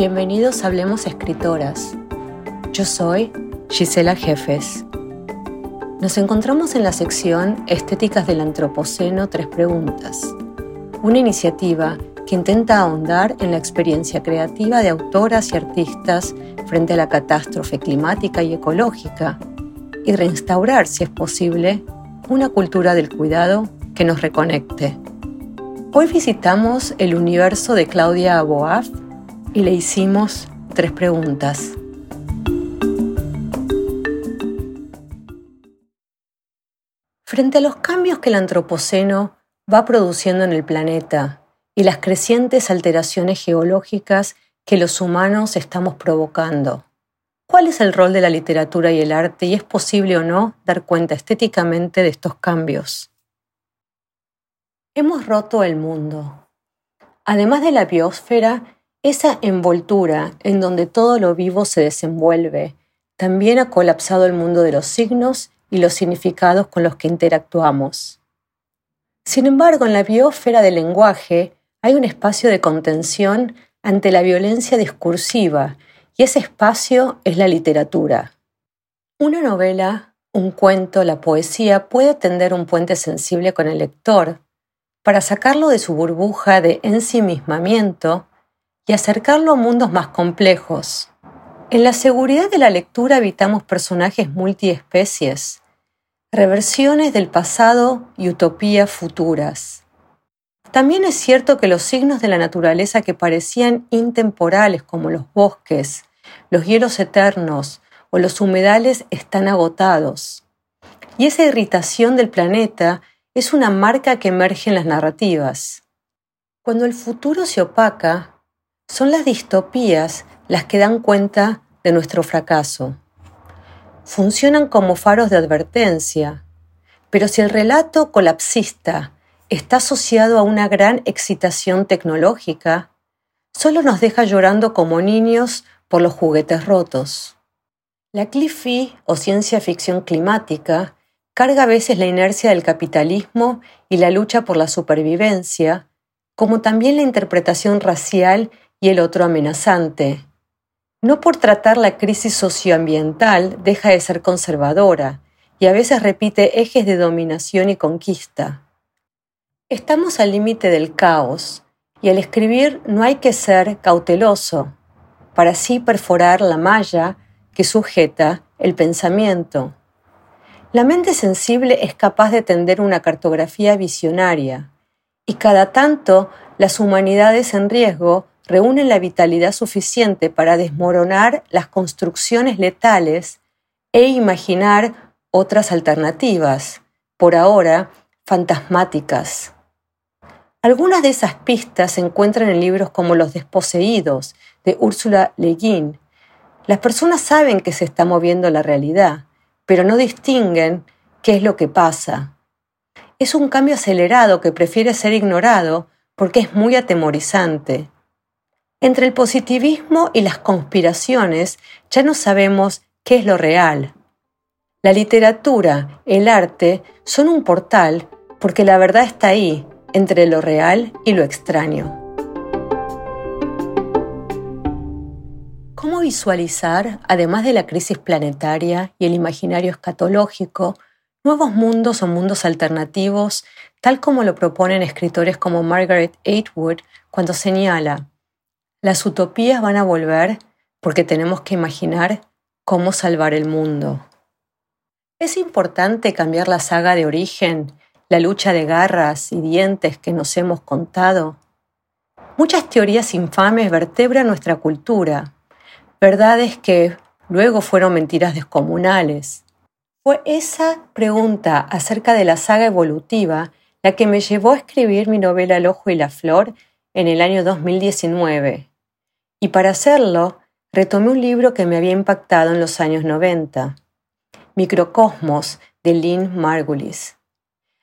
Bienvenidos a Hablemos Escritoras. Yo soy Gisela Jefes. Nos encontramos en la sección Estéticas del Antropoceno Tres Preguntas, una iniciativa que intenta ahondar en la experiencia creativa de autoras y artistas frente a la catástrofe climática y ecológica y reinstaurar, si es posible, una cultura del cuidado que nos reconecte. Hoy visitamos el universo de Claudia Aboaf y le hicimos tres preguntas. Frente a los cambios que el Antropoceno va produciendo en el planeta y las crecientes alteraciones geológicas que los humanos estamos provocando, ¿cuál es el rol de la literatura y el arte y es posible o no dar cuenta estéticamente de estos cambios? Hemos roto el mundo. Además de la biosfera, esa envoltura en donde todo lo vivo se desenvuelve también ha colapsado el mundo de los signos y los significados con los que interactuamos. Sin embargo, en la biosfera del lenguaje hay un espacio de contención ante la violencia discursiva y ese espacio es la literatura. Una novela, un cuento, la poesía puede tender un puente sensible con el lector para sacarlo de su burbuja de ensimismamiento y acercarlo a mundos más complejos. En la seguridad de la lectura habitamos personajes multiespecies, reversiones del pasado y utopías futuras. También es cierto que los signos de la naturaleza que parecían intemporales como los bosques, los hielos eternos o los humedales están agotados. Y esa irritación del planeta es una marca que emerge en las narrativas. Cuando el futuro se opaca, son las distopías las que dan cuenta de nuestro fracaso. Funcionan como faros de advertencia, pero si el relato colapsista está asociado a una gran excitación tecnológica, solo nos deja llorando como niños por los juguetes rotos. La cliffy o ciencia ficción climática carga a veces la inercia del capitalismo y la lucha por la supervivencia, como también la interpretación racial y el otro amenazante. No por tratar la crisis socioambiental deja de ser conservadora y a veces repite ejes de dominación y conquista. Estamos al límite del caos y al escribir no hay que ser cauteloso para así perforar la malla que sujeta el pensamiento. La mente sensible es capaz de tender una cartografía visionaria y cada tanto las humanidades en riesgo reúnen la vitalidad suficiente para desmoronar las construcciones letales e imaginar otras alternativas, por ahora fantasmáticas. Algunas de esas pistas se encuentran en libros como Los desposeídos, de Úrsula Le Guin. Las personas saben que se está moviendo la realidad, pero no distinguen qué es lo que pasa. Es un cambio acelerado que prefiere ser ignorado porque es muy atemorizante. Entre el positivismo y las conspiraciones ya no sabemos qué es lo real. La literatura, el arte, son un portal porque la verdad está ahí, entre lo real y lo extraño. ¿Cómo visualizar, además de la crisis planetaria y el imaginario escatológico, nuevos mundos o mundos alternativos, tal como lo proponen escritores como Margaret Atwood cuando señala las utopías van a volver porque tenemos que imaginar cómo salvar el mundo. Es importante cambiar la saga de origen, la lucha de garras y dientes que nos hemos contado. Muchas teorías infames vertebran nuestra cultura, verdades que luego fueron mentiras descomunales. Fue esa pregunta acerca de la saga evolutiva la que me llevó a escribir mi novela El ojo y la flor en el año 2019 y para hacerlo, retomé un libro que me había impactado en los años 90, Microcosmos, de Lynn Margulis.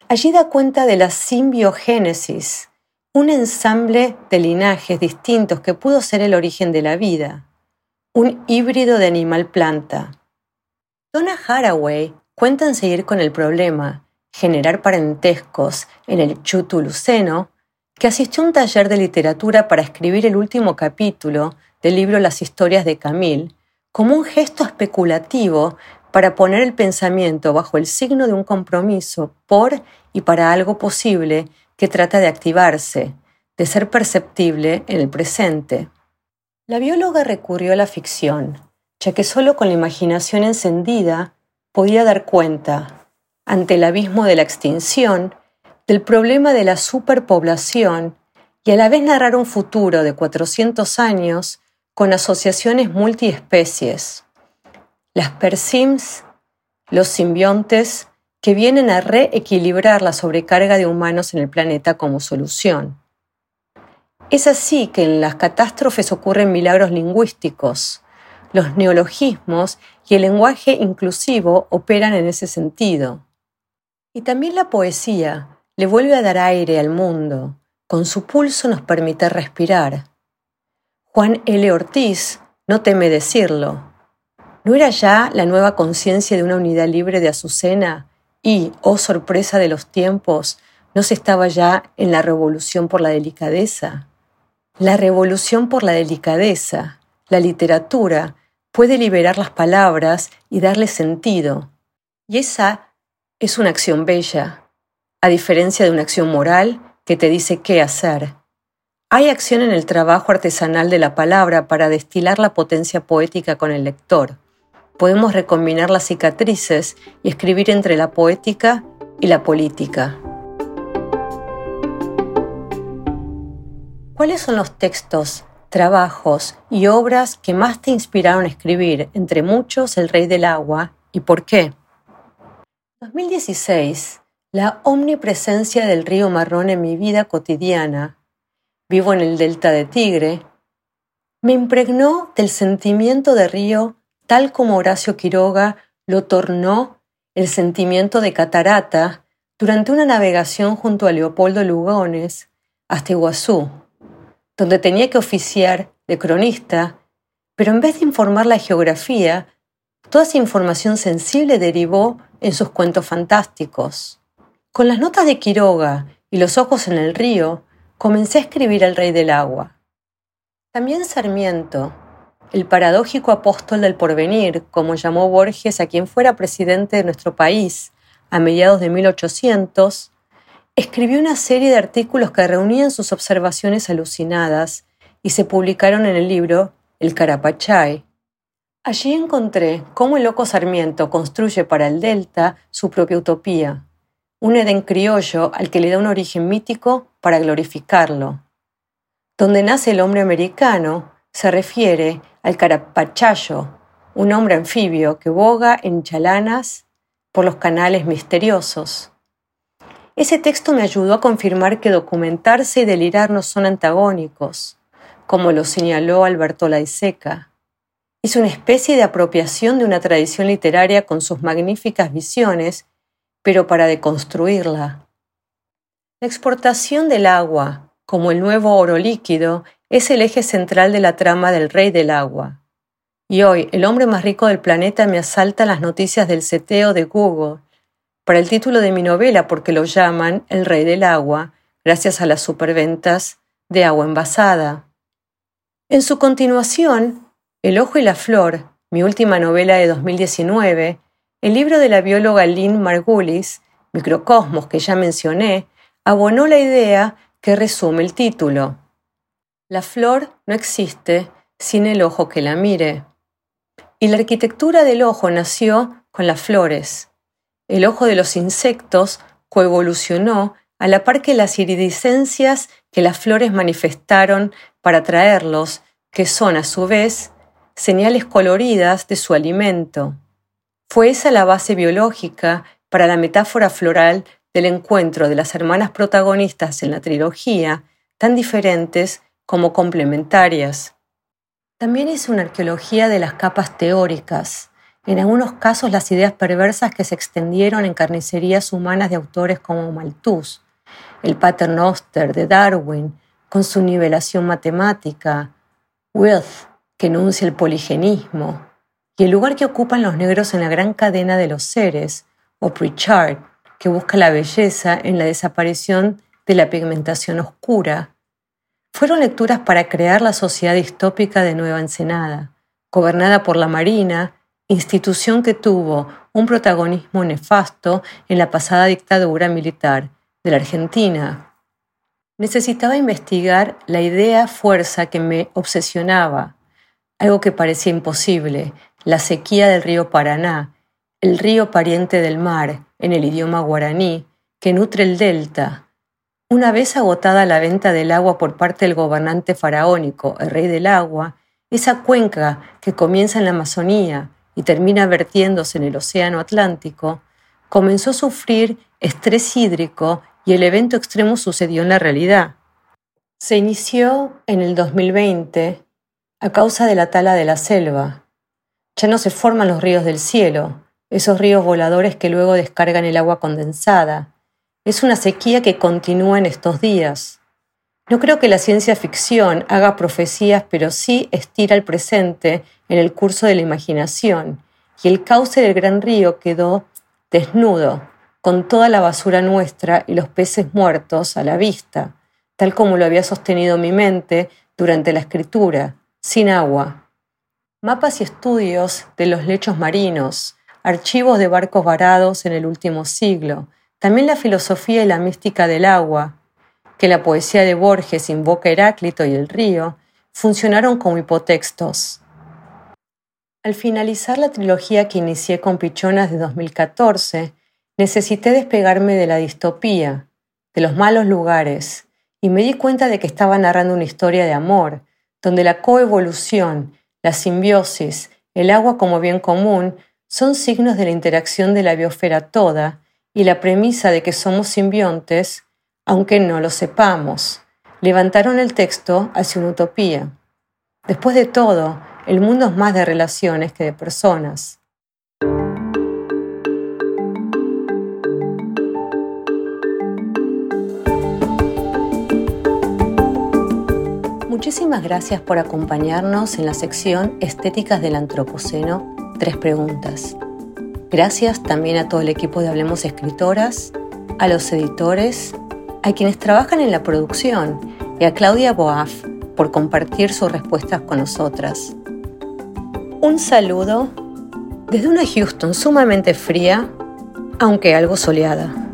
Allí da cuenta de la simbiogénesis, un ensamble de linajes distintos que pudo ser el origen de la vida, un híbrido de animal-planta. Donna Haraway cuenta en seguir con el problema, generar parentescos en el Chutuluceno que asistió a un taller de literatura para escribir el último capítulo del libro Las historias de Camille como un gesto especulativo para poner el pensamiento bajo el signo de un compromiso por y para algo posible que trata de activarse, de ser perceptible en el presente. La bióloga recurrió a la ficción, ya que solo con la imaginación encendida podía dar cuenta, ante el abismo de la extinción, del problema de la superpoblación y a la vez narrar un futuro de 400 años con asociaciones multiespecies. Las persims, los simbiontes, que vienen a reequilibrar la sobrecarga de humanos en el planeta como solución. Es así que en las catástrofes ocurren milagros lingüísticos. Los neologismos y el lenguaje inclusivo operan en ese sentido. Y también la poesía le vuelve a dar aire al mundo, con su pulso nos permite respirar. Juan L. Ortiz no teme decirlo. ¿No era ya la nueva conciencia de una unidad libre de Azucena y, oh sorpresa de los tiempos, no se estaba ya en la revolución por la delicadeza? La revolución por la delicadeza, la literatura, puede liberar las palabras y darle sentido. Y esa es una acción bella, a diferencia de una acción moral que te dice qué hacer. Hay acción en el trabajo artesanal de la palabra para destilar la potencia poética con el lector. Podemos recombinar las cicatrices y escribir entre la poética y la política. ¿Cuáles son los textos, trabajos y obras que más te inspiraron a escribir, entre muchos El Rey del Agua, y por qué? 2016, la omnipresencia del río Marrón en mi vida cotidiana, vivo en el delta de Tigre, me impregnó del sentimiento de río tal como Horacio Quiroga lo tornó el sentimiento de catarata durante una navegación junto a Leopoldo Lugones hasta Iguazú donde tenía que oficiar de cronista, pero en vez de informar la geografía, toda esa información sensible derivó en sus cuentos fantásticos. Con las notas de Quiroga y los ojos en el río, comencé a escribir al Rey del Agua. También Sarmiento, el paradójico apóstol del porvenir, como llamó Borges a quien fuera presidente de nuestro país a mediados de 1800, escribió una serie de artículos que reunían sus observaciones alucinadas y se publicaron en el libro El Carapachay. Allí encontré cómo el loco Sarmiento construye para el Delta su propia utopía, un Edén criollo al que le da un origen mítico para glorificarlo. Donde nace el hombre americano se refiere al Carapachayo, un hombre anfibio que boga en chalanas por los canales misteriosos. Ese texto me ayudó a confirmar que documentarse y delirar no son antagónicos, como lo señaló Alberto Laiseca. Es una especie de apropiación de una tradición literaria con sus magníficas visiones, pero para deconstruirla. La exportación del agua, como el nuevo oro líquido, es el eje central de la trama del Rey del Agua. Y hoy, el hombre más rico del planeta me asalta las noticias del seteo de Google, para el título de mi novela porque lo llaman El Rey del Agua, gracias a las superventas de agua envasada. En su continuación, El Ojo y la Flor, mi última novela de 2019, el libro de la bióloga Lynn Margulis, Microcosmos, que ya mencioné, abonó la idea que resume el título. La flor no existe sin el ojo que la mire. Y la arquitectura del ojo nació con las flores. El ojo de los insectos coevolucionó a la par que las iridiscencias que las flores manifestaron para atraerlos, que son a su vez señales coloridas de su alimento. Fue esa la base biológica para la metáfora floral del encuentro de las hermanas protagonistas en la trilogía, tan diferentes como complementarias. También es una arqueología de las capas teóricas, en algunos casos las ideas perversas que se extendieron en carnicerías humanas de autores como Malthus, el Paternoster de Darwin, con su nivelación matemática, Wilth, que enuncia el poligenismo, y el lugar que ocupan los negros en la gran cadena de los seres, o Pritchard, que busca la belleza en la desaparición de la pigmentación oscura, fueron lecturas para crear la sociedad distópica de Nueva Ensenada, gobernada por la Marina, institución que tuvo un protagonismo nefasto en la pasada dictadura militar de la Argentina. Necesitaba investigar la idea fuerza que me obsesionaba, algo que parecía imposible, la sequía del río Paraná, el río pariente del mar, en el idioma guaraní, que nutre el delta. Una vez agotada la venta del agua por parte del gobernante faraónico, el rey del agua, esa cuenca que comienza en la Amazonía y termina vertiéndose en el Océano Atlántico, comenzó a sufrir estrés hídrico y el evento extremo sucedió en la realidad. Se inició en el 2020 a causa de la tala de la selva. Ya no se forman los ríos del cielo, esos ríos voladores que luego descargan el agua condensada. Es una sequía que continúa en estos días. No creo que la ciencia ficción haga profecías, pero sí estira el presente en el curso de la imaginación, y el cauce del gran río quedó desnudo, con toda la basura nuestra y los peces muertos a la vista, tal como lo había sostenido mi mente durante la escritura, sin agua. Mapas y estudios de los lechos marinos, archivos de barcos varados en el último siglo, también la filosofía y la mística del agua, que la poesía de Borges invoca Heráclito y el río, funcionaron como hipotextos. Al finalizar la trilogía que inicié con Pichonas de 2014, necesité despegarme de la distopía, de los malos lugares, y me di cuenta de que estaba narrando una historia de amor, donde la coevolución, la simbiosis, el agua como bien común son signos de la interacción de la biosfera toda y la premisa de que somos simbiontes aunque no lo sepamos, levantaron el texto hacia una utopía. Después de todo, el mundo es más de relaciones que de personas. Muchísimas gracias por acompañarnos en la sección Estéticas del Antropoceno, tres preguntas. Gracias también a todo el equipo de Hablemos Escritoras, a los editores a quienes trabajan en la producción y a Claudia Boaf por compartir sus respuestas con nosotras. Un saludo desde una Houston sumamente fría, aunque algo soleada.